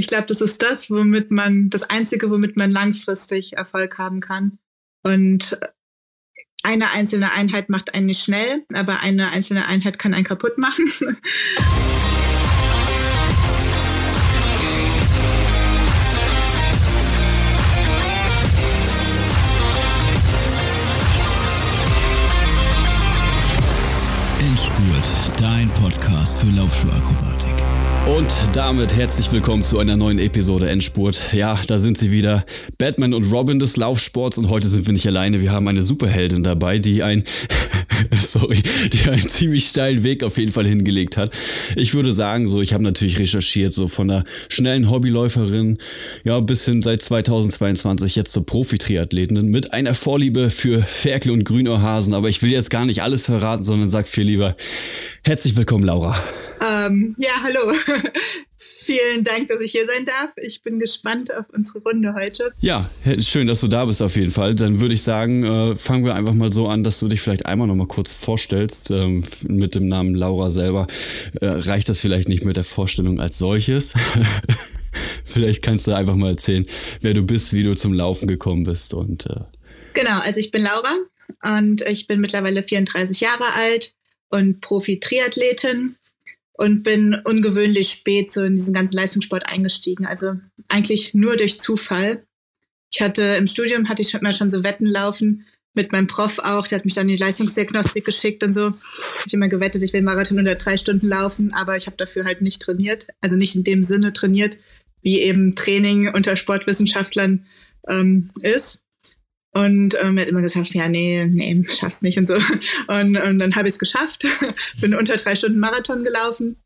Ich glaube, das ist das, womit man, das Einzige, womit man langfristig Erfolg haben kann. Und eine einzelne Einheit macht einen nicht schnell, aber eine einzelne Einheit kann einen kaputt machen. Endspurt, dein Podcast für Laufschuhakrobatik. Und damit herzlich willkommen zu einer neuen Episode Endspurt. Ja, da sind sie wieder. Batman und Robin des Laufsports und heute sind wir nicht alleine. Wir haben eine Superheldin dabei, die ein, sorry, die einen ziemlich steilen Weg auf jeden Fall hingelegt hat. Ich würde sagen, so, ich habe natürlich recherchiert, so von der schnellen Hobbyläuferin, ja, bis hin seit 2022 jetzt zur Profi-Triathletin mit einer Vorliebe für Ferkel und Grünohrhasen. Aber ich will jetzt gar nicht alles verraten, sondern sag viel lieber, Herzlich willkommen, Laura. Ähm, ja, hallo. Vielen Dank, dass ich hier sein darf. Ich bin gespannt auf unsere Runde heute. Ja, schön, dass du da bist auf jeden Fall. Dann würde ich sagen, äh, fangen wir einfach mal so an, dass du dich vielleicht einmal noch mal kurz vorstellst ähm, mit dem Namen Laura selber. Äh, reicht das vielleicht nicht mit der Vorstellung als solches? vielleicht kannst du einfach mal erzählen, wer du bist, wie du zum Laufen gekommen bist und äh Genau, also ich bin Laura und ich bin mittlerweile 34 Jahre alt und Profi-Triathletin und bin ungewöhnlich spät so in diesen ganzen Leistungssport eingestiegen. Also eigentlich nur durch Zufall. Ich hatte im Studium hatte ich immer schon so Wetten laufen mit meinem Prof auch. Der hat mich dann in die Leistungsdiagnostik geschickt und so. Ich habe immer gewettet, ich will Marathon unter drei Stunden laufen, aber ich habe dafür halt nicht trainiert. Also nicht in dem Sinne trainiert, wie eben Training unter Sportwissenschaftlern ähm, ist. Und ähm, er hat immer gesagt, ja, nee, nee, schaffst nicht und so. Und, und dann habe ich es geschafft, bin unter drei Stunden Marathon gelaufen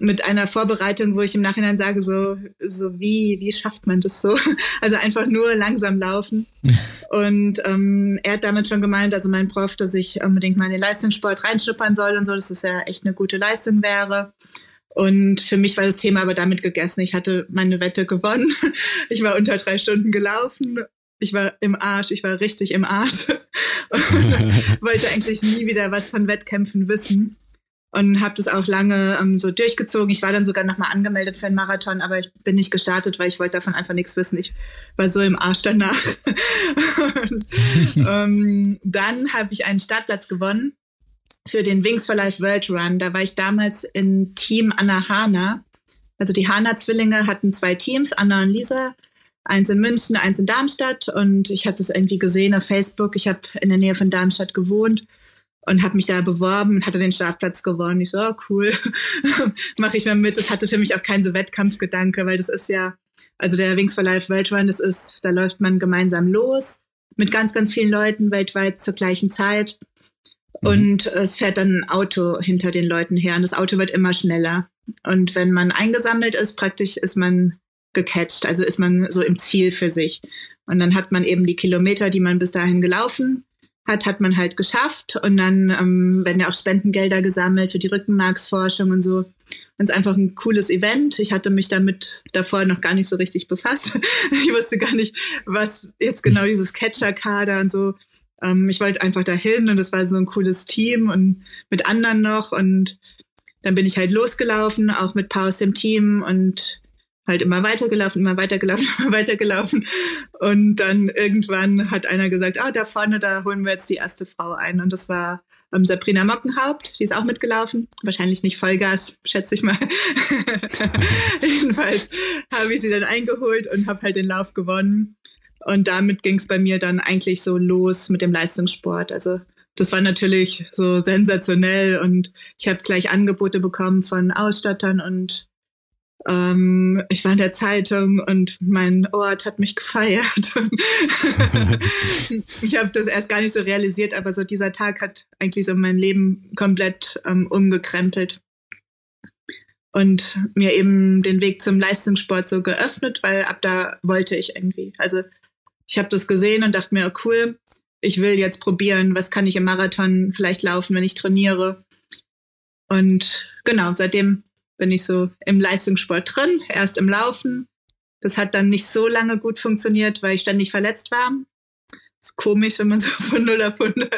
mit einer Vorbereitung, wo ich im Nachhinein sage, so, so wie, wie schafft man das so? Also einfach nur langsam laufen. Und ähm, er hat damit schon gemeint, also mein Prof, dass ich unbedingt mal in den Leistungssport reinschnuppern soll und so, dass das ja echt eine gute Leistung wäre. Und für mich war das Thema aber damit gegessen. Ich hatte meine Wette gewonnen. Ich war unter drei Stunden gelaufen ich war im Arsch, ich war richtig im Arsch wollte eigentlich nie wieder was von Wettkämpfen wissen und habe das auch lange ähm, so durchgezogen. Ich war dann sogar nochmal angemeldet für einen Marathon, aber ich bin nicht gestartet, weil ich wollte davon einfach nichts wissen. Ich war so im Arsch danach. und, ähm, dann habe ich einen Startplatz gewonnen für den Wings for Life World Run. Da war ich damals in Team Anna Hana. Also die Hana-Zwillinge hatten zwei Teams, Anna und Lisa eins in München, eins in Darmstadt. Und ich hatte es irgendwie gesehen auf Facebook. Ich habe in der Nähe von Darmstadt gewohnt und habe mich da beworben und hatte den Startplatz gewonnen. Ich so, oh, cool, mache ich mal mit. Das hatte für mich auch keinen so Wettkampfgedanke, weil das ist ja, also der Wings for Life World Run, das ist, da läuft man gemeinsam los mit ganz, ganz vielen Leuten weltweit zur gleichen Zeit. Mhm. Und es fährt dann ein Auto hinter den Leuten her und das Auto wird immer schneller. Und wenn man eingesammelt ist, praktisch ist man gecatcht. Also ist man so im Ziel für sich. Und dann hat man eben die Kilometer, die man bis dahin gelaufen hat, hat man halt geschafft. Und dann ähm, werden ja auch Spendengelder gesammelt für die Rückenmarksforschung und so. Und es ist einfach ein cooles Event. Ich hatte mich damit davor noch gar nicht so richtig befasst. ich wusste gar nicht, was jetzt genau dieses Catcher-Kader und so. Ähm, ich wollte einfach dahin und es war so ein cooles Team und mit anderen noch. Und dann bin ich halt losgelaufen, auch mit paar aus dem Team und halt immer weitergelaufen, immer weitergelaufen, immer weitergelaufen. Und dann irgendwann hat einer gesagt, ah, da vorne, da holen wir jetzt die erste Frau ein. Und das war ähm, Sabrina Mockenhaupt, die ist auch mitgelaufen. Wahrscheinlich nicht Vollgas, schätze ich mal. Jedenfalls habe ich sie dann eingeholt und habe halt den Lauf gewonnen. Und damit ging es bei mir dann eigentlich so los mit dem Leistungssport. Also das war natürlich so sensationell und ich habe gleich Angebote bekommen von Ausstattern und ähm, ich war in der Zeitung und mein Ort hat mich gefeiert. ich habe das erst gar nicht so realisiert, aber so dieser Tag hat eigentlich so mein Leben komplett ähm, umgekrempelt und mir eben den Weg zum Leistungssport so geöffnet, weil ab da wollte ich irgendwie. Also ich habe das gesehen und dachte mir, oh cool, ich will jetzt probieren, was kann ich im Marathon vielleicht laufen, wenn ich trainiere. Und genau, seitdem bin ich so im Leistungssport drin, erst im Laufen. Das hat dann nicht so lange gut funktioniert, weil ich ständig verletzt war. ist komisch, wenn man so von 0 auf 100.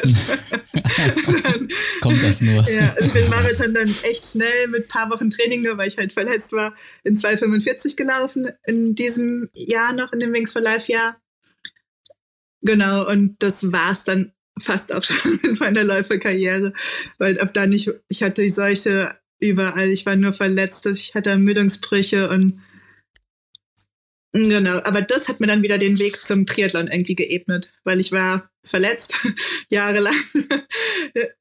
dann, Kommt das nur? Ja, also ich bin Marathon dann echt schnell mit paar Wochen Training, nur weil ich halt verletzt war, in 2,45 gelaufen in diesem Jahr noch, in dem Wings for Life Jahr. Genau, und das war's dann fast auch schon mit meiner Läuferkarriere, weil ab dann ich, ich hatte solche überall, ich war nur verletzt, ich hatte Ermüdungsbrüche und Genau, aber das hat mir dann wieder den Weg zum Triathlon irgendwie geebnet, weil ich war verletzt jahrelang.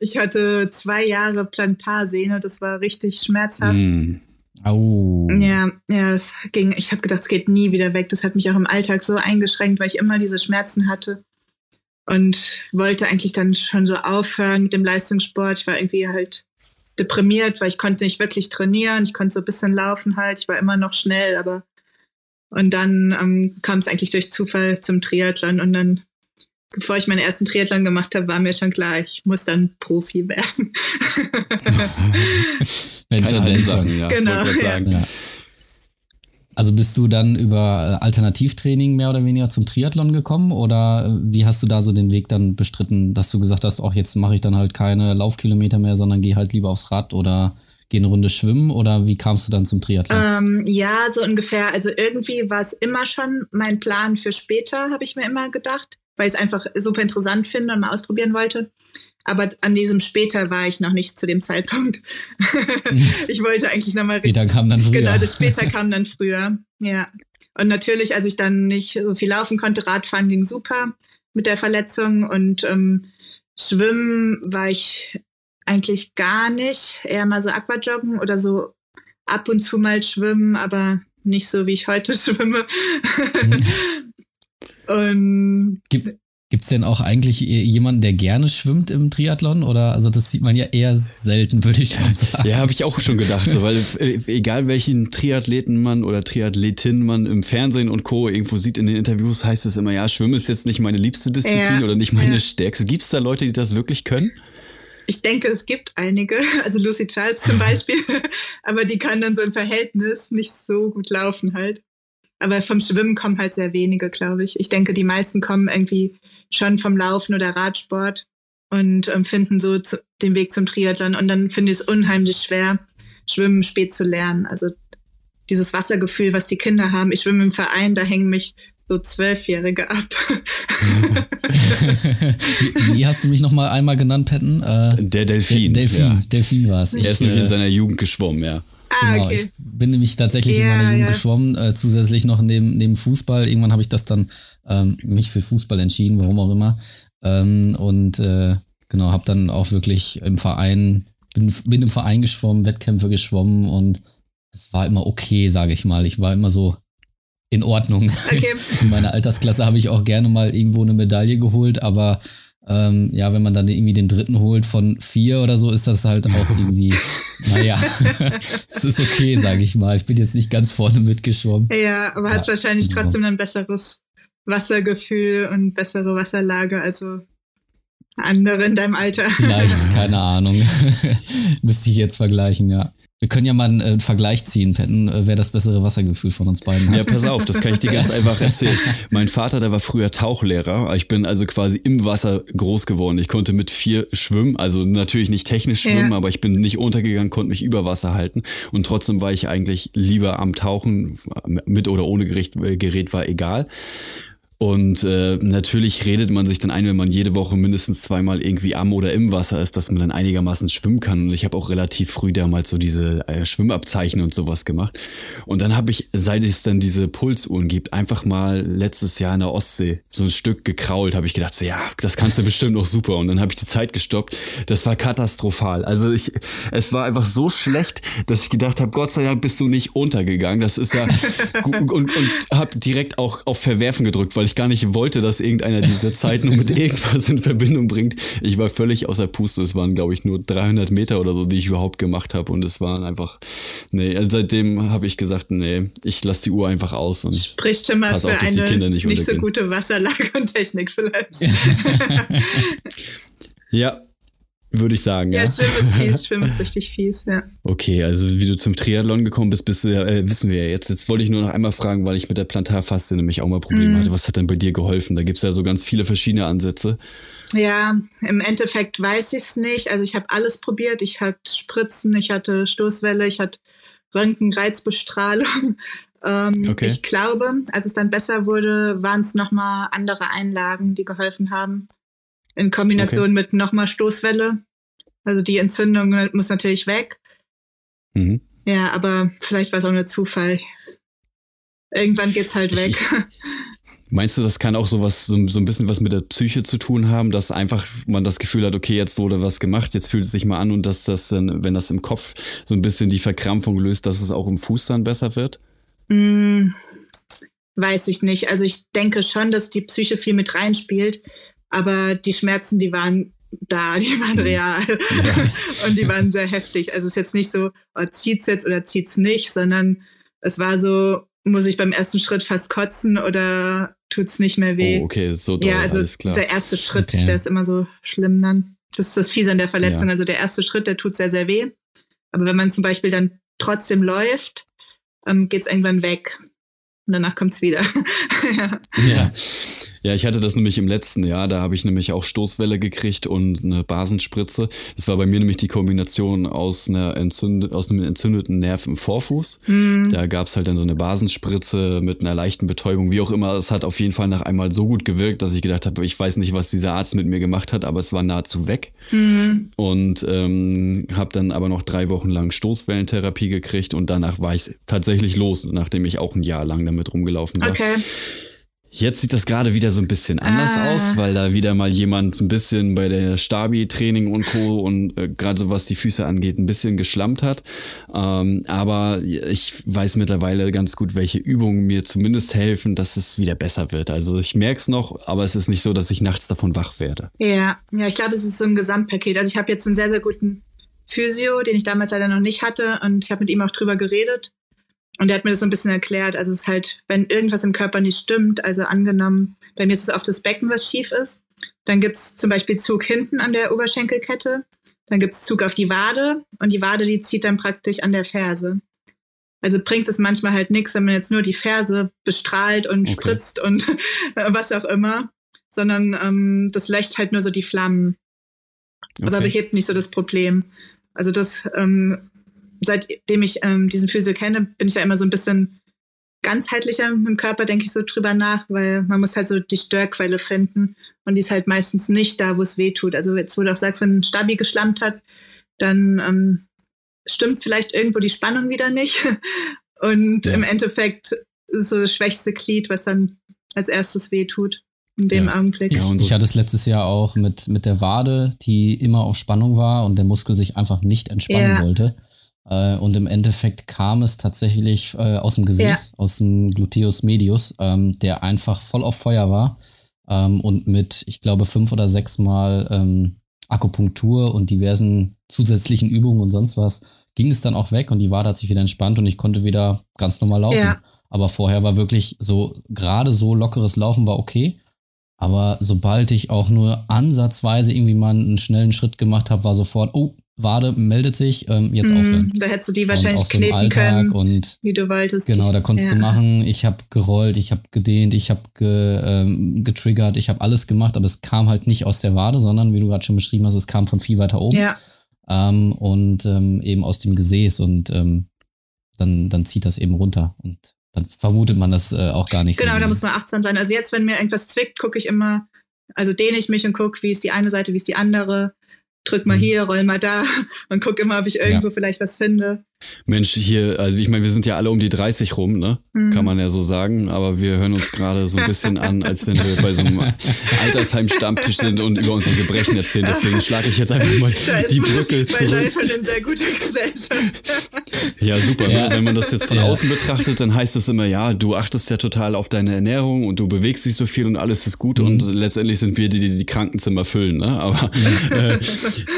Ich hatte zwei Jahre Plantarsehne, das war richtig schmerzhaft. Mm. Au. Ja, ja, es ging. Ich habe gedacht, es geht nie wieder weg. Das hat mich auch im Alltag so eingeschränkt, weil ich immer diese Schmerzen hatte und wollte eigentlich dann schon so aufhören mit dem Leistungssport. Ich war irgendwie halt deprimiert, weil ich konnte nicht wirklich trainieren. Ich konnte so ein bisschen laufen halt. Ich war immer noch schnell, aber und dann ähm, kam es eigentlich durch Zufall zum Triathlon und dann, bevor ich meinen ersten Triathlon gemacht habe, war mir schon klar, ich muss dann Profi werden. Wenn schon, denn schon. Ja, genau. Sagen, ja. Also bist du dann über äh, Alternativtraining mehr oder weniger zum Triathlon gekommen oder äh, wie hast du da so den Weg dann bestritten, dass du gesagt hast, auch jetzt mache ich dann halt keine Laufkilometer mehr, sondern gehe halt lieber aufs Rad oder geh eine Runde schwimmen oder wie kamst du dann zum Triathlon? Ähm, ja, so ungefähr. Also irgendwie war es immer schon mein Plan für später, habe ich mir immer gedacht, weil ich es einfach super interessant finde und mal ausprobieren wollte. Aber an diesem später war ich noch nicht zu dem Zeitpunkt. ich wollte eigentlich nochmal richtig. Später kam dann früher. Genau, das später kam dann früher. Ja. Und natürlich, als ich dann nicht so viel laufen konnte, Radfahren ging super mit der Verletzung und ähm, Schwimmen war ich eigentlich gar nicht. Eher mal so Aquajoggen oder so ab und zu mal schwimmen, aber nicht so, wie ich heute schwimme. Mhm. und Gibt, Gibt es denn auch eigentlich jemanden, der gerne schwimmt im Triathlon? Oder also das sieht man ja eher selten, würde ich schon sagen. Ja, habe ich auch schon gedacht, so, weil äh, egal welchen Triathletenmann oder Triathletin man im Fernsehen und Co. irgendwo sieht in den Interviews, heißt es immer, ja, Schwimmen ist jetzt nicht meine liebste Disziplin ja, oder nicht meine ja. stärkste. Gibt es da Leute, die das wirklich können? Ich denke, es gibt einige, also Lucy Charles zum Beispiel, aber die kann dann so im Verhältnis nicht so gut laufen halt. Aber vom Schwimmen kommen halt sehr wenige, glaube ich. Ich denke, die meisten kommen irgendwie schon vom Laufen oder Radsport und ähm, finden so zu, den Weg zum Triathlon. Und dann finde ich es unheimlich schwer, Schwimmen spät zu lernen. Also dieses Wassergefühl, was die Kinder haben. Ich schwimme im Verein, da hängen mich so Zwölfjährige ab. wie, wie, hast du mich noch mal einmal genannt, Patton? Äh, der Delfin. Der Delfin, ja. Delfin war es. Er ist nämlich in äh, seiner Jugend geschwommen, ja. Ah, genau, okay. ich bin nämlich tatsächlich ja, in meiner Jugend ja. geschwommen, äh, zusätzlich noch neben, neben Fußball. Irgendwann habe ich das dann ähm, mich für Fußball entschieden, warum auch immer. Ähm, und äh, genau, habe dann auch wirklich im Verein, bin, bin im Verein geschwommen, Wettkämpfe geschwommen und es war immer okay, sage ich mal. Ich war immer so in Ordnung. Okay. In meiner Altersklasse habe ich auch gerne mal irgendwo eine Medaille geholt, aber ähm, ja, wenn man dann irgendwie den dritten holt von vier oder so, ist das halt auch irgendwie, naja, es ist okay, sage ich mal. Ich bin jetzt nicht ganz vorne mitgeschwommen. Ja, aber hast wahrscheinlich genau. trotzdem ein besseres Wassergefühl und bessere Wasserlage, also andere in deinem Alter. Vielleicht, keine Ahnung. Müsste ich jetzt vergleichen, ja. Wir können ja mal einen äh, Vergleich ziehen, Petten, äh, wer das bessere Wassergefühl von uns beiden hat. Ja, pass auf, das kann ich dir ganz einfach erzählen. Mein Vater, der war früher Tauchlehrer. Ich bin also quasi im Wasser groß geworden. Ich konnte mit vier schwimmen, also natürlich nicht technisch schwimmen, ja. aber ich bin nicht untergegangen, konnte mich über Wasser halten. Und trotzdem war ich eigentlich lieber am Tauchen, mit oder ohne Gerät, äh, Gerät war egal. Und äh, natürlich redet man sich dann ein, wenn man jede Woche mindestens zweimal irgendwie am oder im Wasser ist, dass man dann einigermaßen schwimmen kann. Und ich habe auch relativ früh damals so diese äh, Schwimmabzeichen und sowas gemacht. Und dann habe ich, seit es dann diese Pulsuhren gibt, einfach mal letztes Jahr in der Ostsee so ein Stück gekrault. Habe ich gedacht, so ja, das kannst du bestimmt auch super. Und dann habe ich die Zeit gestoppt. Das war katastrophal. Also ich, es war einfach so schlecht, dass ich gedacht habe, Gott sei Dank bist du nicht untergegangen. Das ist ja und, und, und habe direkt auch auf Verwerfen gedrückt, weil ich ich gar nicht wollte, dass irgendeiner diese Zeit nur mit irgendwas in Verbindung bringt. Ich war völlig außer Puste. Es waren, glaube ich, nur 300 Meter oder so, die ich überhaupt gemacht habe. Und es waren einfach, nee, also seitdem habe ich gesagt, nee, ich lasse die Uhr einfach aus. Und Spricht schon mal für auf, eine nicht, nicht so gute Wasserlage und Technik vielleicht. ja, würde ich sagen. Ja, ja, Schwimmen ist fies, Schwimmen ist richtig fies, ja. Okay, also wie du zum Triathlon gekommen bist, bist äh, wissen wir ja jetzt. Jetzt wollte ich nur noch einmal fragen, weil ich mit der Plantarfaszie nämlich auch mal Probleme mm. hatte. Was hat denn bei dir geholfen? Da gibt es ja so ganz viele verschiedene Ansätze. Ja, im Endeffekt weiß ich es nicht. Also ich habe alles probiert. Ich hatte Spritzen, ich hatte Stoßwelle, ich hatte Röntgenreizbestrahlung. ähm, okay. Ich glaube, als es dann besser wurde, waren es nochmal andere Einlagen, die geholfen haben. In Kombination okay. mit nochmal Stoßwelle. Also die Entzündung muss natürlich weg. Mhm. Ja, aber vielleicht war es auch nur Zufall. Irgendwann geht's halt weg. Meinst du, das kann auch sowas, so, so ein bisschen was mit der Psyche zu tun haben, dass einfach man das Gefühl hat, okay, jetzt wurde was gemacht, jetzt fühlt es sich mal an und dass das dann, wenn das im Kopf so ein bisschen die Verkrampfung löst, dass es auch im Fuß dann besser wird? Mm, weiß ich nicht. Also ich denke schon, dass die Psyche viel mit reinspielt, aber die Schmerzen, die waren da, die waren mhm. real ja. und die waren sehr heftig. Also es ist jetzt nicht so, oh, zieht's jetzt oder zieht's nicht, sondern es war so, muss ich beim ersten Schritt fast kotzen oder tut's nicht mehr weh? Oh, okay, so doll, Ja, also dieser erste Schritt, okay. der ist immer so schlimm dann. Das ist das Fiese an der Verletzung. Ja. Also der erste Schritt, der tut sehr, sehr weh. Aber wenn man zum Beispiel dann trotzdem läuft, ähm, geht's irgendwann weg. Und danach kommt's wieder. ja. ja. Ja, ich hatte das nämlich im letzten Jahr, da habe ich nämlich auch Stoßwelle gekriegt und eine Basenspritze. Das war bei mir nämlich die Kombination aus, einer Entzünd aus einem entzündeten Nerv im Vorfuß. Mhm. Da gab es halt dann so eine Basenspritze mit einer leichten Betäubung, wie auch immer. Es hat auf jeden Fall nach einmal so gut gewirkt, dass ich gedacht habe, ich weiß nicht, was dieser Arzt mit mir gemacht hat, aber es war nahezu weg. Mhm. Und ähm, habe dann aber noch drei Wochen lang Stoßwellentherapie gekriegt und danach war ich tatsächlich los, nachdem ich auch ein Jahr lang damit rumgelaufen war. Okay. Jetzt sieht das gerade wieder so ein bisschen anders ah. aus, weil da wieder mal jemand ein bisschen bei der Stabi-Training und Co. und äh, gerade so was die Füße angeht, ein bisschen geschlammt hat. Ähm, aber ich weiß mittlerweile ganz gut, welche Übungen mir zumindest helfen, dass es wieder besser wird. Also ich merke es noch, aber es ist nicht so, dass ich nachts davon wach werde. Ja, ja, ich glaube, es ist so ein Gesamtpaket. Also ich habe jetzt einen sehr, sehr guten Physio, den ich damals leider noch nicht hatte und ich habe mit ihm auch drüber geredet. Und er hat mir das so ein bisschen erklärt. Also es ist halt, wenn irgendwas im Körper nicht stimmt, also angenommen, bei mir ist es oft das Becken, was schief ist. Dann gibt's zum Beispiel Zug hinten an der Oberschenkelkette. Dann gibt's Zug auf die Wade und die Wade, die zieht dann praktisch an der Ferse. Also bringt es manchmal halt nichts, wenn man jetzt nur die Ferse bestrahlt und okay. spritzt und was auch immer, sondern ähm, das löscht halt nur so die Flammen. Okay. Aber behebt nicht so das Problem. Also das ähm, seitdem ich ähm, diesen Physio kenne, bin ich ja immer so ein bisschen ganzheitlicher im Körper, denke ich so drüber nach, weil man muss halt so die Störquelle finden und die ist halt meistens nicht da, wo es weh tut. Also jetzt, wo du auch sagst, wenn ein Stabi geschlammt hat, dann ähm, stimmt vielleicht irgendwo die Spannung wieder nicht und ja. im Endeffekt ist so das schwächste Glied, was dann als erstes weh tut in dem ja. Augenblick. Ja, und ich hatte es letztes Jahr auch mit, mit der Wade, die immer auf Spannung war und der Muskel sich einfach nicht entspannen ja. wollte. Äh, und im Endeffekt kam es tatsächlich äh, aus dem Gesäß, ja. aus dem Gluteus medius, ähm, der einfach voll auf Feuer war. Ähm, und mit, ich glaube, fünf oder sechs Mal ähm, Akupunktur und diversen zusätzlichen Übungen und sonst was, ging es dann auch weg und die Wade hat sich wieder entspannt und ich konnte wieder ganz normal laufen. Ja. Aber vorher war wirklich so, gerade so lockeres Laufen war okay. Aber sobald ich auch nur ansatzweise irgendwie mal einen schnellen Schritt gemacht habe, war sofort, oh, Wade meldet sich, ähm, jetzt mm, aufhören. Da hättest du die wahrscheinlich kneten können, und, wie du wolltest. Genau, da konntest ja. du machen. Ich habe gerollt, ich habe gedehnt, ich habe ge, ähm, getriggert, ich habe alles gemacht, aber es kam halt nicht aus der Wade, sondern wie du gerade schon beschrieben hast, es kam von viel weiter oben. Ja. Ähm, und ähm, eben aus dem Gesäß und ähm, dann, dann zieht das eben runter und dann vermutet man das äh, auch gar nicht genau, so. Genau, da muss man achtsam sein. Also jetzt, wenn mir irgendwas zwickt, gucke ich immer, also dehne ich mich und gucke, wie ist die eine Seite, wie ist die andere drück mal mhm. hier, roll mal da und guck immer, ob ich irgendwo ja. vielleicht was finde. Mensch, hier, also ich meine, wir sind ja alle um die 30 rum, ne? Mhm. Kann man ja so sagen, aber wir hören uns gerade so ein bisschen an, als wenn wir bei so einem Altersheim-Stammtisch sind und über unsere Gebrechen erzählen. Deswegen schlage ich jetzt einfach mal die Brücke zurück. Bei in sehr guter Gesellschaft. Ja, super. Ja. Wenn man das jetzt von ja. außen betrachtet, dann heißt es immer, ja, du achtest ja total auf deine Ernährung und du bewegst dich so viel und alles ist gut mhm. und letztendlich sind wir die, die die Krankenzimmer füllen, ne? Aber äh,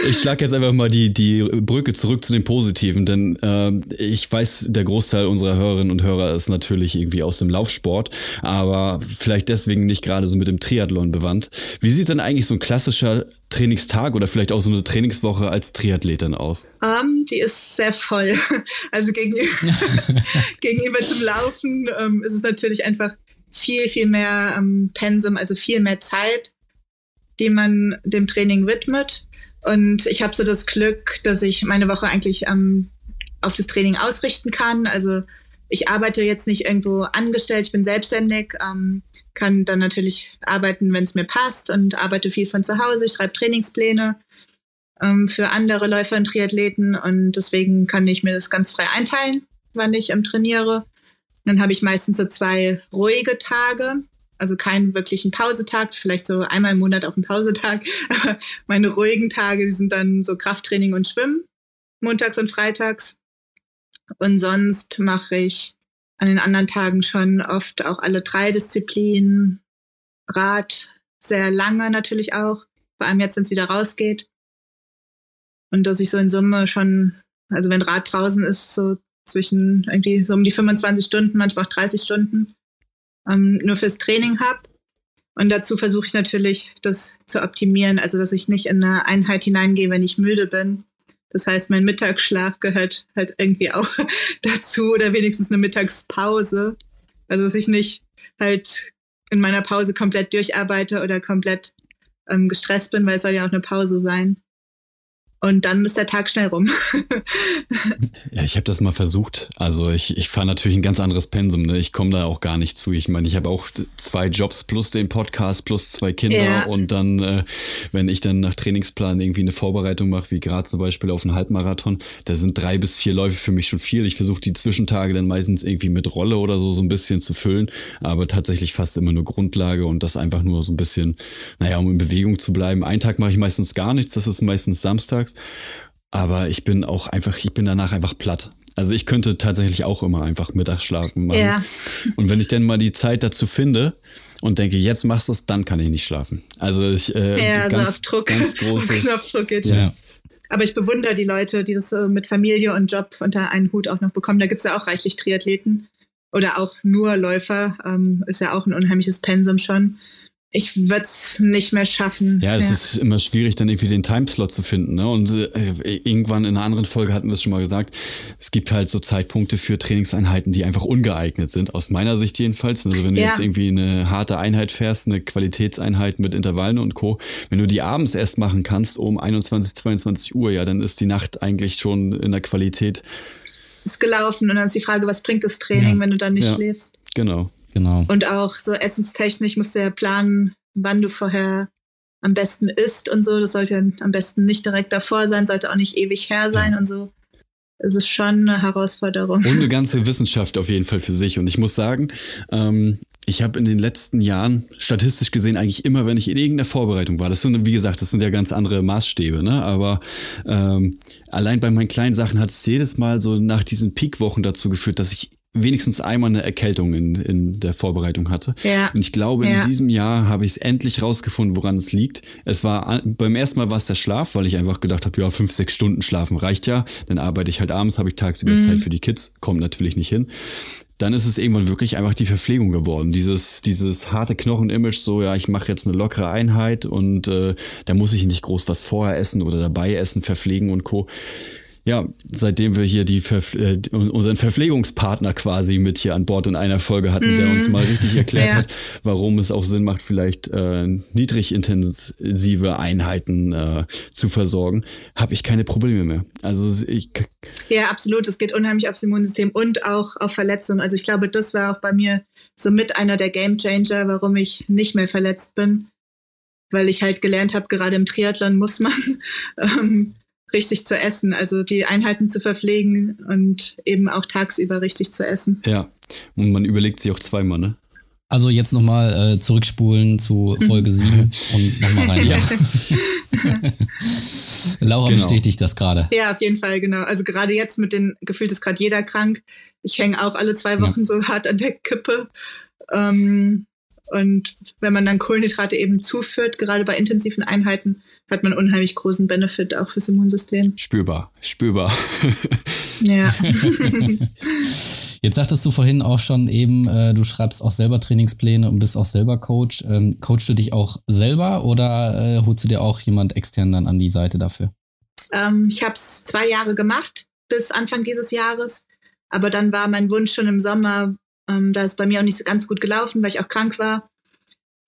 ich schlage jetzt einfach mal die, die Brücke zurück zu den Positiven, denn äh, Ähm, ich weiß, der Großteil unserer Hörerinnen und Hörer ist natürlich irgendwie aus dem Laufsport, aber vielleicht deswegen nicht gerade so mit dem Triathlon bewandt. Wie sieht denn eigentlich so ein klassischer Trainingstag oder vielleicht auch so eine Trainingswoche als Triathletin aus? Um, ähm, die ist sehr voll. Also gegenüber, gegenüber zum Laufen ähm, ist es natürlich einfach viel, viel mehr ähm, Pensum, also viel mehr Zeit, die man dem Training widmet. Und ich habe so das Glück, dass ich meine Woche eigentlich ähm, auf das Training ausrichten kann. Also ich arbeite jetzt nicht irgendwo angestellt, ich bin selbstständig, ähm, kann dann natürlich arbeiten, wenn es mir passt und arbeite viel von zu Hause. Ich schreibe Trainingspläne ähm, für andere Läufer und Triathleten und deswegen kann ich mir das ganz frei einteilen, wann ich ähm, trainiere. Dann habe ich meistens so zwei ruhige Tage, also keinen wirklichen Pausetag, vielleicht so einmal im Monat auch ein Pausetag. Meine ruhigen Tage, die sind dann so Krafttraining und Schwimmen, montags und freitags. Und sonst mache ich an den anderen Tagen schon oft auch alle drei Disziplinen. Rad sehr lange natürlich auch, vor allem jetzt, wenn es wieder rausgeht. Und dass ich so in Summe schon, also wenn Rad draußen ist, so zwischen irgendwie so um die 25 Stunden, manchmal auch 30 Stunden ähm, nur fürs Training habe. Und dazu versuche ich natürlich, das zu optimieren, also dass ich nicht in eine Einheit hineingehe, wenn ich müde bin. Das heißt, mein Mittagsschlaf gehört halt irgendwie auch dazu oder wenigstens eine Mittagspause. Also dass ich nicht halt in meiner Pause komplett durcharbeite oder komplett ähm, gestresst bin, weil es soll ja auch eine Pause sein. Und dann ist der Tag schnell rum. ja, ich habe das mal versucht. Also ich, ich fahre natürlich ein ganz anderes Pensum. Ne? Ich komme da auch gar nicht zu. Ich meine, ich habe auch zwei Jobs plus den Podcast plus zwei Kinder. Ja. Und dann, äh, wenn ich dann nach Trainingsplan irgendwie eine Vorbereitung mache, wie gerade zum Beispiel auf einen Halbmarathon, da sind drei bis vier Läufe für mich schon viel. Ich versuche die Zwischentage dann meistens irgendwie mit Rolle oder so so ein bisschen zu füllen. Aber tatsächlich fast immer nur Grundlage und das einfach nur so ein bisschen, naja, um in Bewegung zu bleiben. Einen Tag mache ich meistens gar nichts. Das ist meistens samstags. Aber ich bin auch einfach, ich bin danach einfach platt. Also ich könnte tatsächlich auch immer einfach Mittagsschlafen machen. Ja. Und wenn ich dann mal die Zeit dazu finde und denke, jetzt machst du es, dann kann ich nicht schlafen. Also ich äh, ja, also ganz, auf Druck, ganz großes, auf Knopfdruck geht ja. Aber ich bewundere die Leute, die das so mit Familie und Job unter einen Hut auch noch bekommen. Da gibt's ja auch reichlich Triathleten oder auch nur Läufer. Ähm, ist ja auch ein unheimliches Pensum schon ich würde es nicht mehr schaffen. Ja, es ja. ist immer schwierig, dann irgendwie den Timeslot zu finden. Ne? Und äh, irgendwann in einer anderen Folge hatten wir es schon mal gesagt, es gibt halt so Zeitpunkte für Trainingseinheiten, die einfach ungeeignet sind, aus meiner Sicht jedenfalls. Also wenn du ja. jetzt irgendwie eine harte Einheit fährst, eine Qualitätseinheit mit Intervallen und Co., wenn du die abends erst machen kannst um 21, 22 Uhr, ja, dann ist die Nacht eigentlich schon in der Qualität. Ist gelaufen und dann ist die Frage, was bringt das Training, ja. wenn du dann nicht schläfst? Genau. Genau. Und auch so essenstechnisch musst du ja planen, wann du vorher am besten isst und so. Das sollte ja am besten nicht direkt davor sein, sollte auch nicht ewig her sein ja. und so. Es ist schon eine Herausforderung. Und eine ganze Wissenschaft auf jeden Fall für sich. Und ich muss sagen, ähm, ich habe in den letzten Jahren statistisch gesehen eigentlich immer, wenn ich in irgendeiner Vorbereitung war, das sind, wie gesagt, das sind ja ganz andere Maßstäbe, ne? Aber ähm, allein bei meinen kleinen Sachen hat es jedes Mal so nach diesen Peakwochen dazu geführt, dass ich wenigstens einmal eine Erkältung in, in der Vorbereitung hatte. Ja. Und ich glaube, ja. in diesem Jahr habe ich es endlich rausgefunden, woran es liegt. Es war beim ersten Mal war es der Schlaf, weil ich einfach gedacht habe, ja, fünf, sechs Stunden schlafen reicht ja. Dann arbeite ich halt abends, habe ich tagsüber mhm. Zeit für die Kids, kommt natürlich nicht hin dann ist es irgendwann wirklich einfach die Verpflegung geworden. Dieses, dieses harte Knochenimage, so ja, ich mache jetzt eine lockere Einheit und äh, da muss ich nicht groß was vorher essen oder dabei essen, verpflegen und Co ja, seitdem wir hier die Verpfle äh, unseren Verpflegungspartner quasi mit hier an Bord in einer Folge hatten, mm. der uns mhm. mal richtig erklärt ja. hat, warum es auch Sinn macht, vielleicht äh, niedrigintensive Einheiten äh, zu versorgen, habe ich keine Probleme mehr. Also ich ja, absolut. Es geht unheimlich aufs Immunsystem und auch auf Verletzungen. Also ich glaube, das war auch bei mir so mit einer der Game Changer, warum ich nicht mehr verletzt bin, weil ich halt gelernt habe, gerade im Triathlon muss man ähm, richtig zu essen, also die Einheiten zu verpflegen und eben auch tagsüber richtig zu essen. Ja, und man überlegt sich auch zweimal, ne? Also jetzt nochmal äh, zurückspulen zu Folge 7 und nochmal rein. Ja. Laura genau. bestätigt das gerade. Ja, auf jeden Fall, genau. Also gerade jetzt mit den, gefühlt ist gerade jeder krank. Ich hänge auch alle zwei Wochen ja. so hart an der Kippe. Ähm, Und wenn man dann Kohlenhydrate eben zuführt, gerade bei intensiven Einheiten, hat man unheimlich großen Benefit auch fürs Immunsystem. Spürbar, spürbar. ja. Jetzt sagtest du vorhin auch schon eben, äh, du schreibst auch selber Trainingspläne und bist auch selber Coach. Ähm, coachst du dich auch selber oder äh, holst du dir auch jemand extern dann an die Seite dafür? Ähm, ich habe es zwei Jahre gemacht, bis Anfang dieses Jahres. Aber dann war mein Wunsch schon im Sommer, ähm, da ist bei mir auch nicht so ganz gut gelaufen, weil ich auch krank war,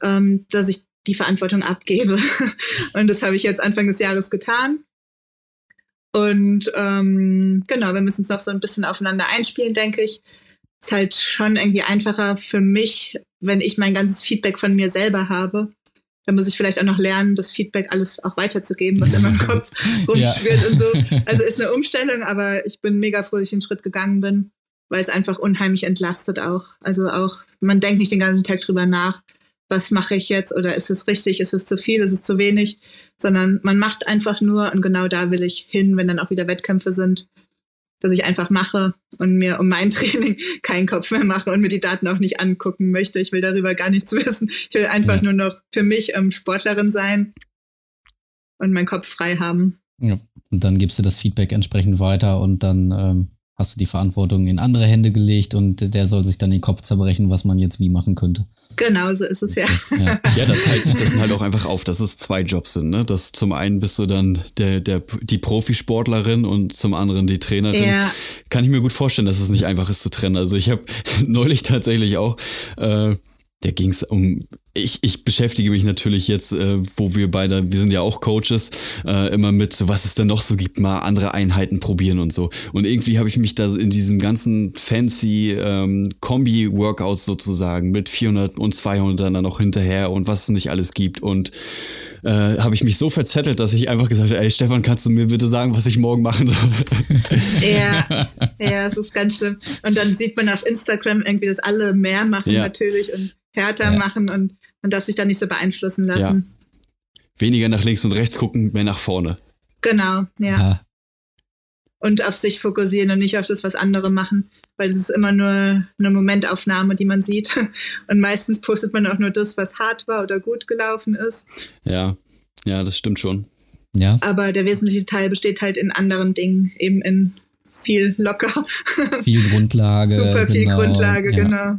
ähm, dass ich die Verantwortung abgebe. und das habe ich jetzt Anfang des Jahres getan. Und ähm, genau, wir müssen es noch so ein bisschen aufeinander einspielen, denke ich. Ist halt schon irgendwie einfacher für mich, wenn ich mein ganzes Feedback von mir selber habe. Da muss ich vielleicht auch noch lernen, das Feedback alles auch weiterzugeben, was in meinem Kopf rumschwirrt ja. und so. Also ist eine Umstellung, aber ich bin mega froh, dass ich den Schritt gegangen bin, weil es einfach unheimlich entlastet auch. Also auch, man denkt nicht den ganzen Tag drüber nach, was mache ich jetzt oder ist es richtig, ist es zu viel, ist es zu wenig, sondern man macht einfach nur und genau da will ich hin, wenn dann auch wieder Wettkämpfe sind, dass ich einfach mache und mir um mein Training keinen Kopf mehr mache und mir die Daten auch nicht angucken möchte. Ich will darüber gar nichts wissen. Ich will einfach ja. nur noch für mich ähm, Sportlerin sein und meinen Kopf frei haben. Ja, und dann gibst du das Feedback entsprechend weiter und dann ähm, hast du die Verantwortung in andere Hände gelegt und der soll sich dann den Kopf zerbrechen, was man jetzt wie machen könnte. Genau so ist es ja. Ja, ja da teilt sich das halt auch einfach auf, dass es zwei Jobs sind. Ne? Das zum einen bist du dann der, der, die Profisportlerin und zum anderen die Trainerin. Ja. Kann ich mir gut vorstellen, dass es nicht einfach ist zu trennen. Also ich habe neulich tatsächlich auch äh, da ging es um, ich, ich beschäftige mich natürlich jetzt, äh, wo wir beide, wir sind ja auch Coaches, äh, immer mit, so was es denn noch so gibt, mal andere Einheiten probieren und so. Und irgendwie habe ich mich da in diesem ganzen fancy ähm, Kombi-Workouts sozusagen mit 400 und 200 dann noch hinterher und was es nicht alles gibt und äh, habe ich mich so verzettelt, dass ich einfach gesagt habe, ey Stefan, kannst du mir bitte sagen, was ich morgen machen soll? Ja, ja, es ist ganz schlimm. Und dann sieht man auf Instagram irgendwie, dass alle mehr machen ja. natürlich und härter ja. machen und man darf sich da nicht so beeinflussen lassen. Ja. Weniger nach links und rechts gucken, mehr nach vorne. Genau, ja. ja. Und auf sich fokussieren und nicht auf das, was andere machen. Weil es ist immer nur eine Momentaufnahme, die man sieht. Und meistens postet man auch nur das, was hart war oder gut gelaufen ist. Ja, ja, das stimmt schon. Ja. Aber der wesentliche Teil besteht halt in anderen Dingen, eben in viel locker. Viel Grundlage. Super viel genau, Grundlage, ja. genau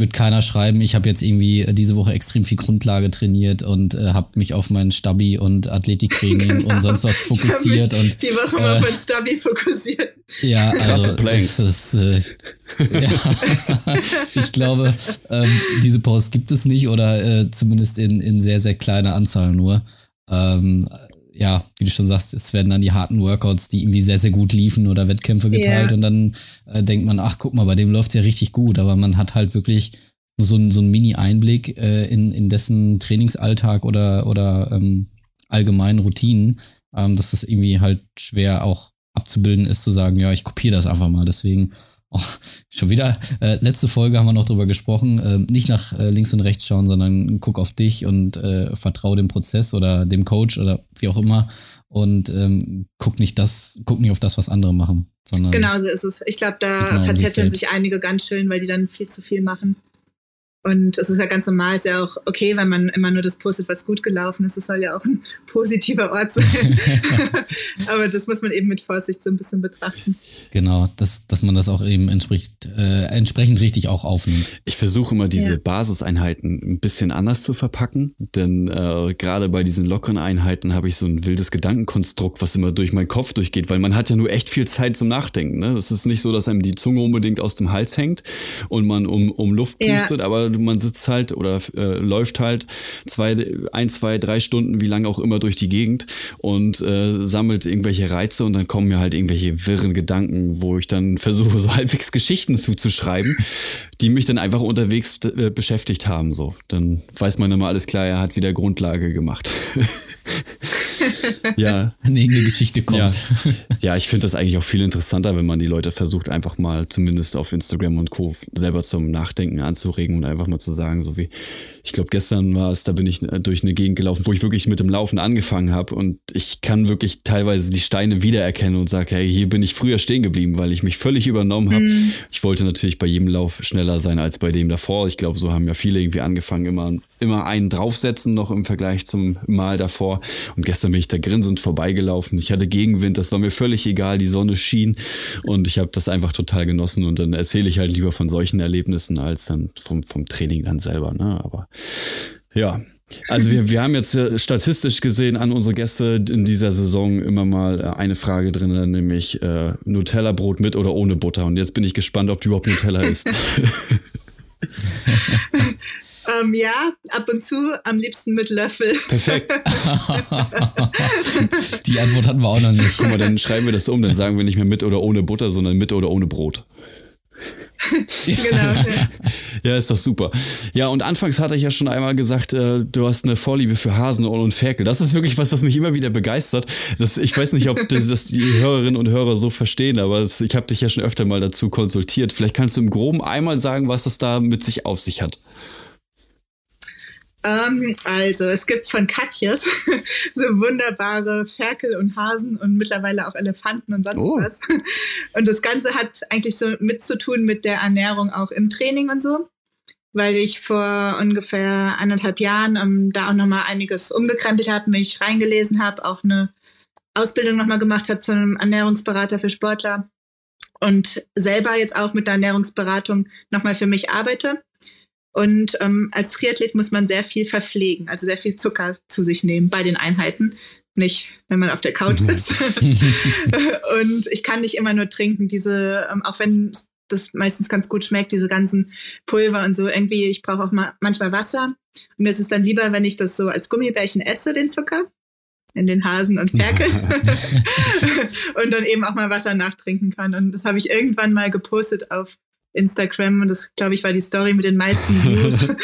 wird keiner schreiben, ich habe jetzt irgendwie äh, diese Woche extrem viel Grundlage trainiert und äh, habe mich auf mein Stabi und Athletiktraining genau. und sonst was fokussiert. Ich und die Woche äh, mal auf mein Stabi fokussiert. Ja, also das, äh, ja, ich glaube, ähm, diese Posts gibt es nicht oder äh, zumindest in, in sehr, sehr kleiner Anzahl nur. Ähm, ja, wie du schon sagst, es werden dann die harten Workouts, die irgendwie sehr, sehr gut liefen oder Wettkämpfe geteilt yeah. und dann äh, denkt man, ach guck mal, bei dem läuft ja richtig gut, aber man hat halt wirklich so, so einen Mini-Einblick äh, in, in dessen Trainingsalltag oder, oder ähm, allgemeinen Routinen, ähm, dass das irgendwie halt schwer auch abzubilden ist, zu sagen, ja, ich kopiere das einfach mal. Deswegen Oh, schon wieder. Äh, letzte Folge haben wir noch drüber gesprochen. Äh, nicht nach äh, links und rechts schauen, sondern guck auf dich und äh, vertraue dem Prozess oder dem Coach oder wie auch immer. Und ähm, guck nicht das, guck nicht auf das, was andere machen. Sondern genau so ist es. Ich glaube, da verzetteln sich einige ganz schön, weil die dann viel zu viel machen. Und es ist ja ganz normal, ist ja auch okay, wenn man immer nur das postet, was gut gelaufen ist. Es soll ja auch ein positiver Ort sein. Aber das muss man eben mit Vorsicht so ein bisschen betrachten. Genau, dass, dass man das auch eben entspricht, äh, entsprechend richtig auch aufnimmt. Ich versuche immer diese ja. Basiseinheiten ein bisschen anders zu verpacken, denn äh, gerade bei diesen lockeren Einheiten habe ich so ein wildes Gedankenkonstrukt, was immer durch meinen Kopf durchgeht, weil man hat ja nur echt viel Zeit zum Nachdenken. Ne? Es ist nicht so, dass einem die Zunge unbedingt aus dem Hals hängt und man um, um Luft pustet, ja. aber man sitzt halt oder äh, läuft halt zwei, ein, zwei, drei Stunden, wie lange auch immer, durch die Gegend und äh, sammelt irgendwelche Reize und dann kommen mir halt irgendwelche wirren Gedanken, wo ich dann versuche, so halbwegs Geschichten zuzuschreiben, die mich dann einfach unterwegs äh, beschäftigt haben. So, dann weiß man immer alles klar, er hat wieder Grundlage gemacht. ja. eine Geschichte kommt. Ja, ja ich finde das eigentlich auch viel interessanter, wenn man die Leute versucht, einfach mal zumindest auf Instagram und Co. selber zum Nachdenken anzuregen und einfach mal zu sagen, so wie, ich glaube, gestern war es, da bin ich durch eine Gegend gelaufen, wo ich wirklich mit dem Laufen angefangen habe und ich kann wirklich teilweise die Steine wiedererkennen und sage, hey, hier bin ich früher stehen geblieben, weil ich mich völlig übernommen habe. Mhm. Ich wollte natürlich bei jedem Lauf schneller sein als bei dem davor. Ich glaube, so haben ja viele irgendwie angefangen, immer, immer einen draufsetzen noch im Vergleich zum Mal davor. Und gestern bin ich da grinsend vorbeigelaufen. Ich hatte Gegenwind, das war mir völlig egal, die Sonne schien und ich habe das einfach total genossen und dann erzähle ich halt lieber von solchen Erlebnissen als dann vom, vom Training dann selber. Ne? Aber ja, also wir, wir haben jetzt äh, statistisch gesehen an unsere Gäste in dieser Saison immer mal äh, eine Frage drin, nämlich äh, Nutella-Brot mit oder ohne Butter. Und jetzt bin ich gespannt, ob du überhaupt Nutella isst. ähm, ja, ab und zu, am liebsten mit Löffel. Perfekt. Die Antwort hatten wir auch noch nicht. Guck mal, dann schreiben wir das um, dann sagen wir nicht mehr mit oder ohne Butter, sondern mit oder ohne Brot. genau. Ja. ist doch super. Ja, und anfangs hatte ich ja schon einmal gesagt, äh, du hast eine Vorliebe für Hasenohren und Ferkel. Das ist wirklich was, was mich immer wieder begeistert. Das, ich weiß nicht, ob das die Hörerinnen und Hörer so verstehen, aber das, ich habe dich ja schon öfter mal dazu konsultiert. Vielleicht kannst du im Groben einmal sagen, was es da mit sich auf sich hat. Ähm, also, es gibt von Katjes so wunderbare Ferkel und Hasen und mittlerweile auch Elefanten und sonst oh. was. Und das Ganze hat eigentlich so mit zu tun mit der Ernährung auch im Training und so, weil ich vor ungefähr anderthalb Jahren ähm, da auch nochmal einiges umgekrempelt habe, mich reingelesen habe, auch eine Ausbildung nochmal gemacht habe zu einem Ernährungsberater für Sportler und selber jetzt auch mit der Ernährungsberatung nochmal für mich arbeite. Und ähm, als Triathlet muss man sehr viel verpflegen, also sehr viel Zucker zu sich nehmen bei den Einheiten. Nicht, wenn man auf der Couch sitzt. und ich kann nicht immer nur trinken, diese, ähm, auch wenn das meistens ganz gut schmeckt, diese ganzen Pulver und so. Irgendwie, ich brauche auch mal manchmal Wasser. Und mir ist es dann lieber, wenn ich das so als Gummibärchen esse, den Zucker, in den Hasen und Ferkel. und dann eben auch mal Wasser nachtrinken kann. Und das habe ich irgendwann mal gepostet auf Instagram und das, glaube ich, war die Story mit den meisten Views. und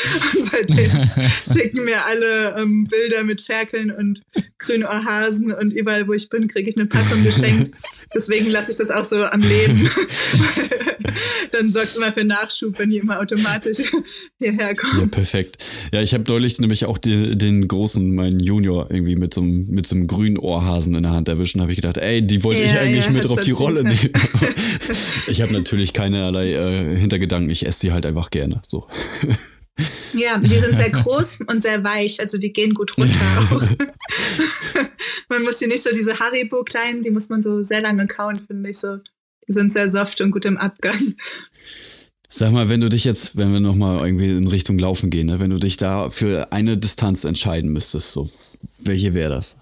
seitdem schicken mir alle ähm, Bilder mit Ferkeln und Grünohrhasen und überall, wo ich bin, kriege ich eine Packung geschenkt. Deswegen lasse ich das auch so am Leben. Dann sorgt es immer für Nachschub, wenn die immer automatisch hierher kommen. Ja, perfekt. Ja, ich habe neulich nämlich auch die, den großen, meinen Junior, irgendwie mit so einem, mit so einem Grünohrhasen in der Hand erwischen. habe ich gedacht, ey, die wollte ja, ich eigentlich ja, mit auf die Rolle nehmen. ich habe natürlich keinerlei äh, Hintergedanken, ich esse sie halt einfach gerne. So. Ja, die sind sehr groß und sehr weich, also die gehen gut runter auch. man muss die nicht so, diese Haribo kleinen, die muss man so sehr lange kauen, finde ich so. Sind sehr soft und gut im Abgang. Sag mal, wenn du dich jetzt, wenn wir nochmal irgendwie in Richtung Laufen gehen, ne, wenn du dich da für eine Distanz entscheiden müsstest, so, welche wäre das?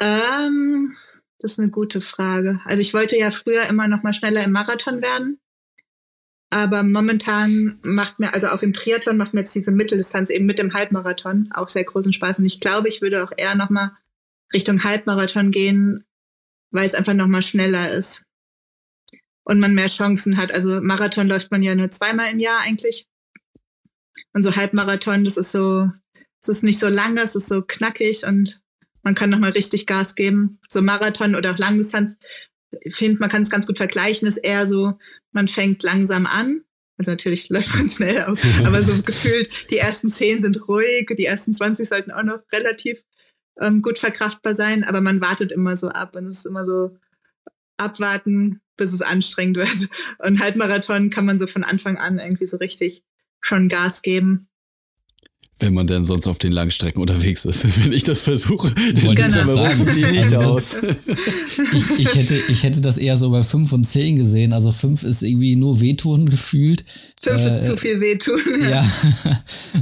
Ähm, das ist eine gute Frage. Also ich wollte ja früher immer noch mal schneller im Marathon werden. Aber momentan macht mir, also auch im Triathlon macht mir jetzt diese Mitteldistanz eben mit dem Halbmarathon auch sehr großen Spaß. Und ich glaube, ich würde auch eher noch mal Richtung Halbmarathon gehen, weil es einfach noch mal schneller ist und man mehr Chancen hat. Also Marathon läuft man ja nur zweimal im Jahr eigentlich. Und so Halbmarathon, das ist so, es ist nicht so lang, es ist so knackig und man kann noch mal richtig Gas geben. So Marathon oder auch Langdistanz, ich finde, man kann es ganz gut vergleichen, ist eher so, man fängt langsam an. Also natürlich läuft man schnell auf, aber so gefühlt, die ersten zehn sind ruhig, die ersten 20 sollten auch noch relativ ähm, gut verkraftbar sein, aber man wartet immer so ab und es ist immer so abwarten, bis es anstrengend wird. Und Halbmarathon kann man so von Anfang an irgendwie so richtig schon Gas geben. Wenn man denn sonst auf den Langstrecken unterwegs ist. Wenn ich das versuche, dann sieht genau. sagen. die nicht also aus. ich, ich, hätte, ich hätte das eher so bei 5 und 10 gesehen. Also 5 ist irgendwie nur wehtun gefühlt. 5 äh, ist zu viel wehtun. Ja,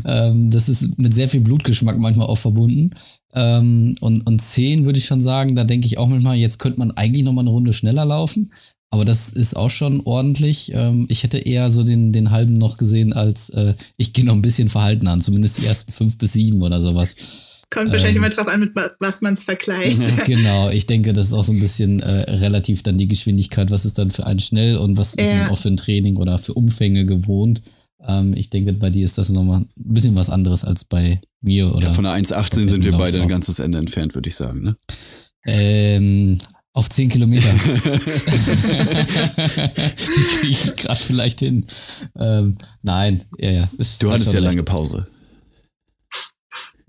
ähm, das ist mit sehr viel Blutgeschmack manchmal auch verbunden. Ähm, und, und 10 würde ich schon sagen, da denke ich auch manchmal, jetzt könnte man eigentlich noch mal eine Runde schneller laufen. Aber das ist auch schon ordentlich. Ähm, ich hätte eher so den, den halben noch gesehen, als äh, ich gehe noch ein bisschen verhalten an, zumindest die ersten fünf bis sieben oder sowas. Kommt wahrscheinlich ähm, immer drauf an, mit was man es vergleicht. genau, ich denke, das ist auch so ein bisschen äh, relativ dann die Geschwindigkeit, was ist dann für einen schnell und was ja. ist man auch für ein Training oder für Umfänge gewohnt. Ähm, ich denke, bei dir ist das nochmal ein bisschen was anderes als bei mir. Oder ja, von der 1,18 sind wir beide ein ganzes Ende entfernt, würde ich sagen. Ne? Ähm, auf 10 Kilometer. Kriege ich gerade vielleicht hin. Ähm, nein, ja, ja. Ist, du hattest ja lange Pause.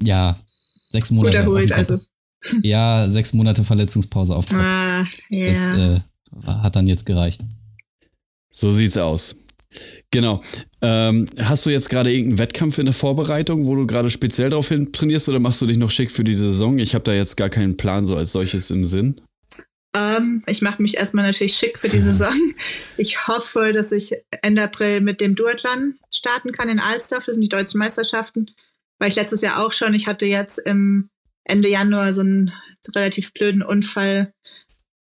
Ja, sechs Monate. Gut erholt, also. Ja, sechs Monate Verletzungspause auf. Ah, ja. Das äh, hat dann jetzt gereicht. So sieht's aus. Genau. Ähm, hast du jetzt gerade irgendeinen Wettkampf in der Vorbereitung, wo du gerade speziell darauf hin trainierst oder machst du dich noch schick für die Saison? Ich habe da jetzt gar keinen Plan so als solches im Sinn. Ähm, ich mache mich erstmal natürlich schick für die Saison. Ich hoffe, dass ich Ende April mit dem Duathlon starten kann in Alsdorf. Das sind die deutschen Meisterschaften. War ich letztes Jahr auch schon. Ich hatte jetzt im Ende Januar so einen relativ blöden Unfall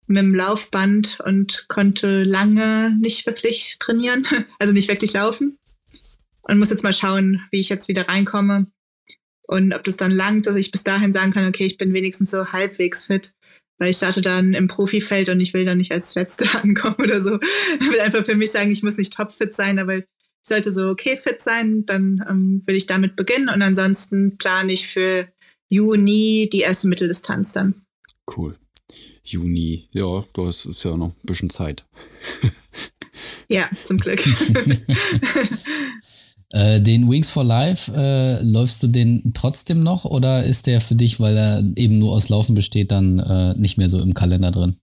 mit dem Laufband und konnte lange nicht wirklich trainieren, also nicht wirklich laufen. Und muss jetzt mal schauen, wie ich jetzt wieder reinkomme und ob das dann langt, dass ich bis dahin sagen kann, okay, ich bin wenigstens so halbwegs fit, weil ich starte dann im Profifeld und ich will dann nicht als Letzte ankommen oder so. Ich will einfach für mich sagen, ich muss nicht topfit sein, aber ich sollte so okay fit sein, dann ähm, will ich damit beginnen und ansonsten plane ich für Juni die erste Mitteldistanz dann. Cool. Juni, ja, das ist ja noch ein bisschen Zeit. ja, zum Glück. äh, den Wings for Life, äh, läufst du den trotzdem noch oder ist der für dich, weil er eben nur aus Laufen besteht, dann äh, nicht mehr so im Kalender drin?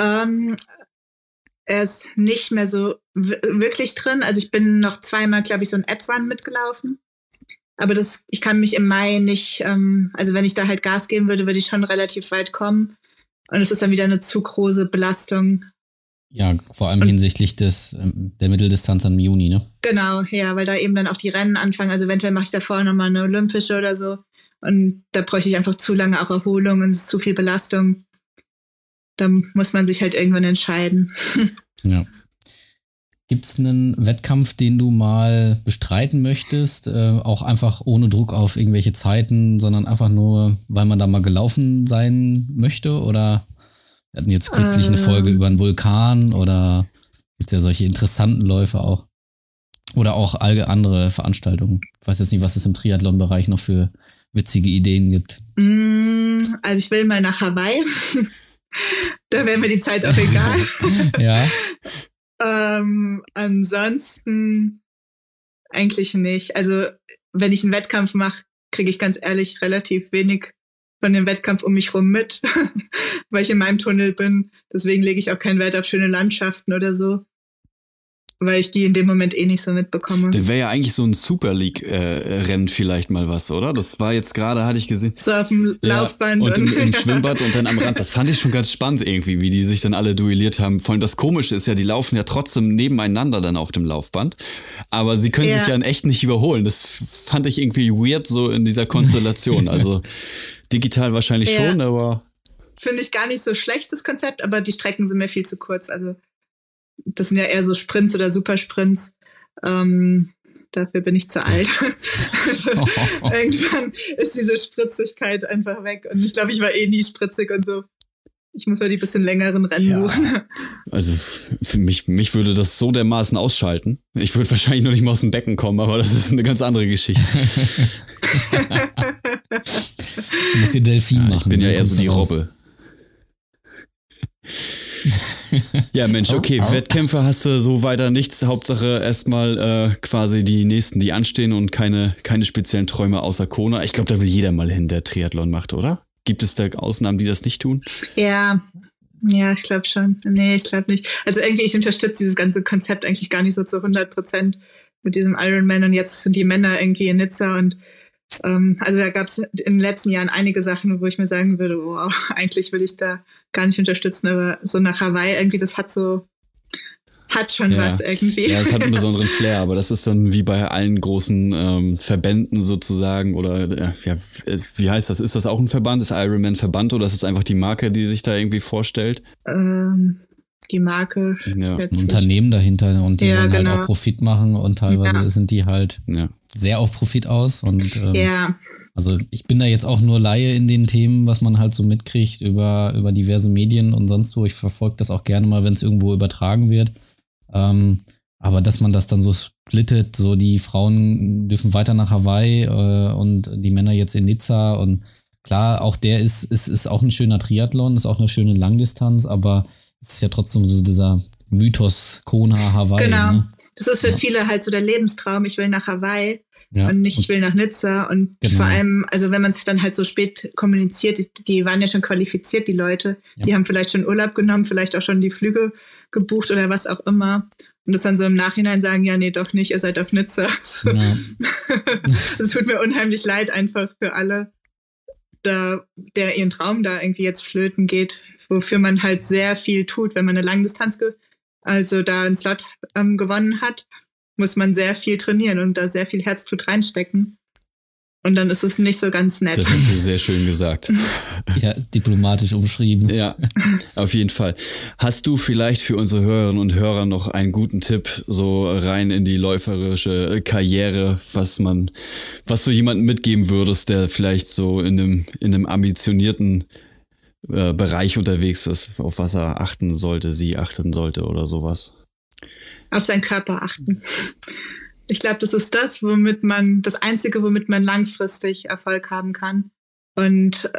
Ähm, er ist nicht mehr so wirklich drin. Also ich bin noch zweimal, glaube ich, so ein App-Run mitgelaufen. Aber das, ich kann mich im Mai nicht, ähm, also wenn ich da halt Gas geben würde, würde ich schon relativ weit kommen. Und es ist dann wieder eine zu große Belastung. Ja, vor allem Und, hinsichtlich des, ähm, der Mitteldistanz im Juni, ne? Genau, ja, weil da eben dann auch die Rennen anfangen. Also eventuell mache ich davor nochmal eine olympische oder so. Und da bräuchte ich einfach zu lange auch Erholung und es ist zu viel Belastung. Da muss man sich halt irgendwann entscheiden. ja. Gibt es einen Wettkampf, den du mal bestreiten möchtest? Äh, auch einfach ohne Druck auf irgendwelche Zeiten, sondern einfach nur, weil man da mal gelaufen sein möchte? Oder wir hatten jetzt kürzlich eine Folge über einen Vulkan oder gibt es ja solche interessanten Läufe auch? Oder auch alle andere Veranstaltungen. Ich weiß jetzt nicht, was es im Triathlon-Bereich noch für witzige Ideen gibt. Mm, also ich will mal nach Hawaii. da wäre mir die Zeit auch egal. ja. Ähm, ansonsten eigentlich nicht. Also wenn ich einen Wettkampf mache, kriege ich ganz ehrlich relativ wenig von dem Wettkampf um mich rum mit, weil ich in meinem Tunnel bin. Deswegen lege ich auch keinen Wert auf schöne Landschaften oder so weil ich die in dem Moment eh nicht so mitbekomme. Dann wäre ja eigentlich so ein Super League-Rennen äh, vielleicht mal was, oder? Das war jetzt gerade, hatte ich gesehen. So auf dem Laufband. Ja, und, im, im Schwimmbad und dann am Rand. Das fand ich schon ganz spannend irgendwie, wie die sich dann alle duelliert haben. Vor allem das Komische ist ja, die laufen ja trotzdem nebeneinander dann auf dem Laufband. Aber sie können ja. sich ja in echt nicht überholen. Das fand ich irgendwie weird so in dieser Konstellation. Also digital wahrscheinlich ja. schon, aber finde ich gar nicht so schlechtes Konzept, aber die Strecken sind mir viel zu kurz. Also das sind ja eher so Sprints oder Supersprints. Ähm, dafür bin ich zu alt. also, oh. Irgendwann ist diese Spritzigkeit einfach weg. Und ich glaube, ich war eh nie spritzig und so. Ich muss mal die bisschen längeren Rennen ja. suchen. Also für mich, mich würde das so dermaßen ausschalten. Ich würde wahrscheinlich noch nicht mal aus dem Becken kommen, aber das ist eine ganz andere Geschichte. du musst dir Delfin ja, machen. Ich bin ja eher so die Robbe. Ja, Mensch, okay, oh, oh. Wettkämpfe hast du so weiter nichts. Hauptsache erstmal äh, quasi die nächsten, die anstehen und keine, keine speziellen Träume außer Kona. Ich glaube, da will jeder mal hin, der Triathlon macht, oder? Gibt es da Ausnahmen, die das nicht tun? Ja, ja, ich glaube schon. Nee, ich glaube nicht. Also irgendwie, ich unterstütze dieses ganze Konzept eigentlich gar nicht so zu 100 Prozent mit diesem Ironman und jetzt sind die Männer irgendwie in Nizza und ähm, also da gab es in den letzten Jahren einige Sachen, wo ich mir sagen würde, wow, eigentlich will ich da gar nicht unterstützen, aber so nach Hawaii irgendwie, das hat so, hat schon ja. was irgendwie. Ja, es hat einen besonderen Flair, aber das ist dann wie bei allen großen ähm, Verbänden sozusagen oder ja, wie heißt das? Ist das auch ein Verband? Ist Ironman Verband oder ist es einfach die Marke, die sich da irgendwie vorstellt? Ähm, die Marke. Ja. Ein Unternehmen dahinter und die ja, wollen genau. halt auch Profit machen und teilweise ja. sind die halt sehr auf Profit aus und ähm, ja. Also ich bin da jetzt auch nur Laie in den Themen, was man halt so mitkriegt über, über diverse Medien und sonst wo. Ich verfolge das auch gerne mal, wenn es irgendwo übertragen wird. Ähm, aber dass man das dann so splittet, so die Frauen dürfen weiter nach Hawaii äh, und die Männer jetzt in Nizza und klar, auch der ist, ist, ist auch ein schöner Triathlon, ist auch eine schöne Langdistanz, aber es ist ja trotzdem so dieser Mythos Kona, Hawaii. Genau. Ne? Das ist für ja. viele halt so der Lebenstraum. Ich will nach Hawaii ja. und nicht, ich will nach Nizza. Und genau. vor allem, also wenn man es dann halt so spät kommuniziert, die, die waren ja schon qualifiziert, die Leute. Ja. Die haben vielleicht schon Urlaub genommen, vielleicht auch schon die Flüge gebucht oder was auch immer. Und das dann so im Nachhinein sagen, ja, nee, doch nicht, ihr seid auf Nizza. Das tut mir unheimlich leid einfach für alle, da, der ihren Traum da irgendwie jetzt flöten geht, wofür man halt sehr viel tut, wenn man eine Langdistanz also da einen Slot ähm, gewonnen hat, muss man sehr viel trainieren und da sehr viel Herzblut reinstecken. Und dann ist es nicht so ganz nett. Das hast du sehr schön gesagt. ja, diplomatisch umschrieben. Ja, auf jeden Fall. Hast du vielleicht für unsere Hörerinnen und Hörer noch einen guten Tipp, so rein in die läuferische Karriere, was man, was du jemandem mitgeben würdest, der vielleicht so in einem, in einem ambitionierten äh, Bereich unterwegs ist, auf was er achten sollte, sie achten sollte oder sowas. Auf seinen Körper achten. Ich glaube, das ist das, womit man, das Einzige, womit man langfristig Erfolg haben kann. Und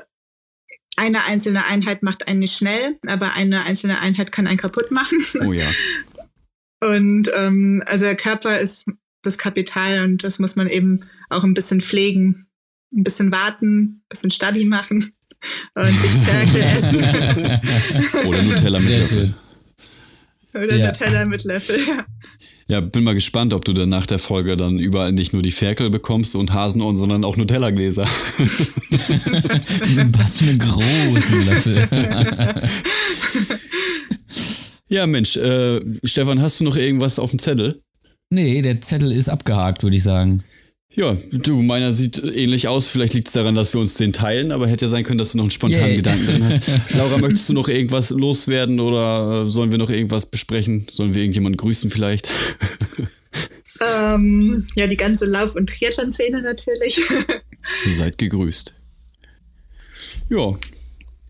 eine einzelne Einheit macht einen nicht schnell, aber eine einzelne Einheit kann einen kaputt machen. Oh ja. Und ähm, also der Körper ist das Kapital und das muss man eben auch ein bisschen pflegen, ein bisschen warten, ein bisschen stabil machen und sich Ferkel essen. Oder Nutella mit Löffel. Oder ja. Nutella mit Löffel, ja. Ja, bin mal gespannt, ob du dann nach der Folge dann überall nicht nur die Ferkel bekommst und Hasenohren, sondern auch Nutella-Gläser. Was für einen großen Löffel. ja, Mensch, äh, Stefan, hast du noch irgendwas auf dem Zettel? Nee, der Zettel ist abgehakt, würde ich sagen. Ja, du, meiner sieht ähnlich aus. Vielleicht liegt es daran, dass wir uns den teilen, aber hätte ja sein können, dass du noch einen spontanen yeah. Gedanken drin hast. Laura, möchtest du noch irgendwas loswerden oder äh, sollen wir noch irgendwas besprechen? Sollen wir irgendjemanden grüßen vielleicht? Ähm, ja, die ganze Lauf- und Triathlon-Szene natürlich. Ihr seid gegrüßt. Ja,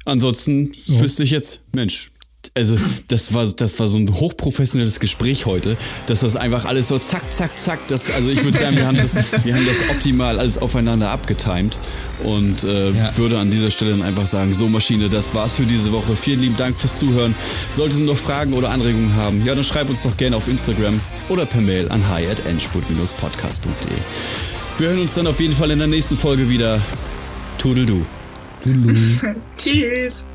ansonsten ja. wüsste ich jetzt, Mensch, also das war das war so ein hochprofessionelles Gespräch heute, dass das einfach alles so zack zack zack, das also ich würde sagen, wir haben das wir haben das optimal alles aufeinander abgetimt und äh, ja. würde an dieser Stelle dann einfach sagen, so Maschine, das war's für diese Woche. Vielen lieben Dank fürs Zuhören. Solltest du noch Fragen oder Anregungen haben, ja, dann schreib uns doch gerne auf Instagram oder per Mail an hi@endspurt-podcast.de. Wir hören uns dann auf jeden Fall in der nächsten Folge wieder. Tudel du. Tschüss.